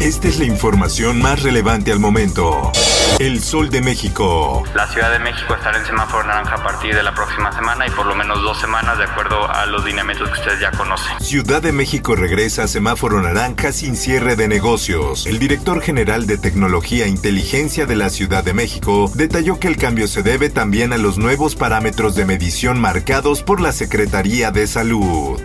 Esta es la información más relevante al momento. El Sol de México. La Ciudad de México estará en semáforo naranja a partir de la próxima semana y por lo menos dos semanas de acuerdo a los lineamientos que ustedes ya conocen. Ciudad de México regresa a semáforo naranja sin cierre de negocios. El director general de Tecnología e Inteligencia de la Ciudad de México detalló que el cambio se debe también a los nuevos parámetros de medición marcados por la Secretaría de Salud.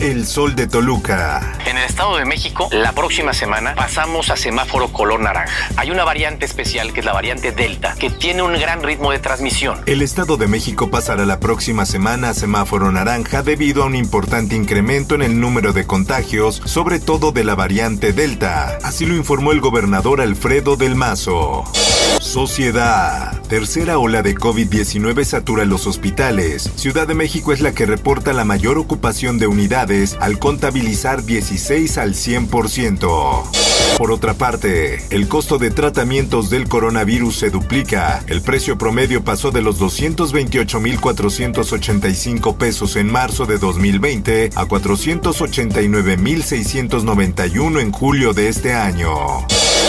El Sol de Toluca. En el Estado de México, la próxima semana pasamos a semáforo color naranja. Hay una variante especial que es la variante Delta, que tiene un gran ritmo de transmisión. El Estado de México pasará la próxima semana a semáforo naranja debido a un importante incremento en el número de contagios, sobre todo de la variante Delta. Así lo informó el gobernador Alfredo del Mazo. Sociedad. Tercera ola de COVID-19 satura los hospitales. Ciudad de México es la que reporta la mayor ocupación de unidades al contabilizar 16 al 100%. Por otra parte, el costo de tratamientos del coronavirus se duplica. El precio promedio pasó de los 228.485 pesos en marzo de 2020 a 489.691 en julio de este año.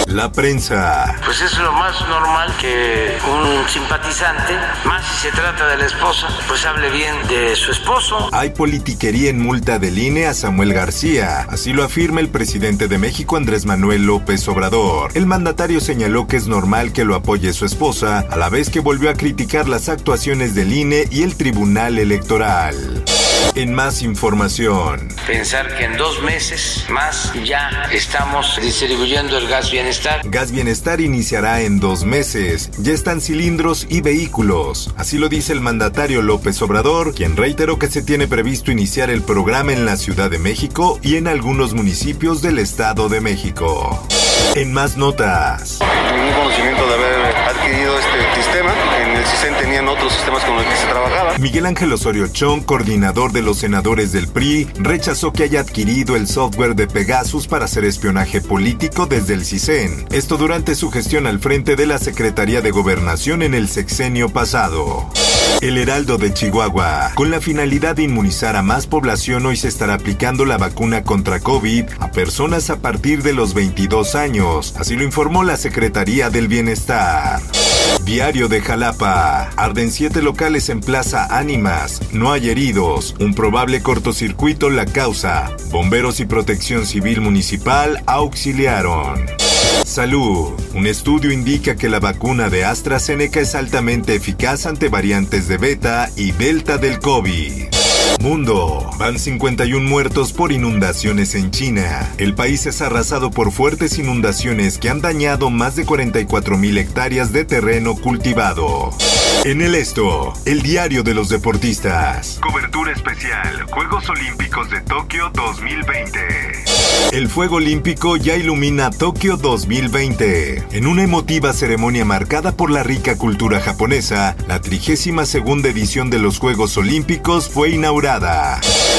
La prensa. Pues es lo más normal que un simpatizante, más si se trata de la esposa, pues hable bien de su esposo. Hay politiquería en multa del INE a Samuel García. Así lo afirma el presidente de México, Andrés Manuel López Obrador. El mandatario señaló que es normal que lo apoye su esposa, a la vez que volvió a criticar las actuaciones del INE y el Tribunal Electoral. En más información. Pensar que en dos meses más ya estamos distribuyendo el gas bienestar. Gas Bienestar iniciará en dos meses. Ya están cilindros y vehículos. Así lo dice el mandatario López Obrador, quien reiteró que se tiene previsto iniciar el programa en la Ciudad de México y en algunos municipios del Estado de México. En más notas. ningún conocimiento de haber adquirido este Miguel Ángel Osorio Chong, coordinador de los senadores del PRI, rechazó que haya adquirido el software de Pegasus para hacer espionaje político desde el CISEN. Esto durante su gestión al frente de la Secretaría de Gobernación en el sexenio pasado. El Heraldo de Chihuahua. Con la finalidad de inmunizar a más población, hoy se estará aplicando la vacuna contra COVID a personas a partir de los 22 años. Así lo informó la Secretaría del Bienestar. Diario de Jalapa. Arden siete locales en Plaza Ánimas. No hay heridos. Un probable cortocircuito la causa. Bomberos y Protección Civil Municipal auxiliaron. Salud. Un estudio indica que la vacuna de AstraZeneca es altamente eficaz ante variantes de beta y delta del COVID. Mundo. Van 51 muertos por inundaciones en China. El país es arrasado por fuertes inundaciones que han dañado más de 44 mil hectáreas de terreno cultivado. En el esto, el diario de los deportistas. Cobertura especial. Juegos Olímpicos de Tokio 2020. El fuego olímpico ya ilumina Tokio 2020. En una emotiva ceremonia marcada por la rica cultura japonesa, la 32 segunda edición de los Juegos Olímpicos fue inaugurada.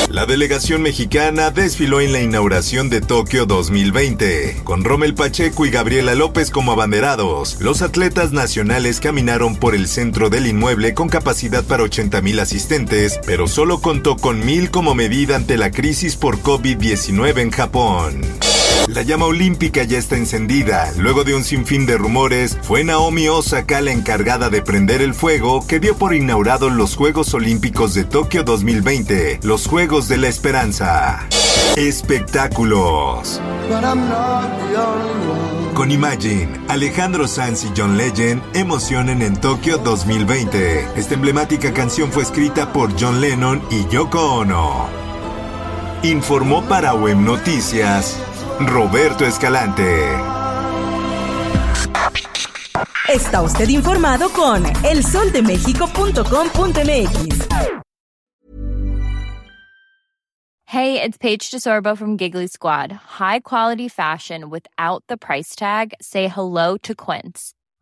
La delegación mexicana desfiló en la inauguración de Tokio 2020, con Rommel Pacheco y Gabriela López como abanderados. Los atletas nacionales caminaron por el centro del inmueble con capacidad para 80 mil asistentes, pero solo contó con mil como medida ante la crisis por COVID-19 en Japón. La llama olímpica ya está encendida. Luego de un sinfín de rumores, fue Naomi Osaka la encargada de prender el fuego que dio por inaugurados los Juegos Olímpicos de Tokio 2020, los Juegos de la Esperanza. Espectáculos. Con Imagine, Alejandro Sanz y John Legend emocionen en Tokio 2020. Esta emblemática canción fue escrita por John Lennon y Yoko Ono. Informó para Web Noticias Roberto Escalante. Está usted informado con elsoldemexico.com.mx. Hey, it's Paige DeSorbo from Giggly Squad. High quality fashion without the price tag. Say hello to Quince.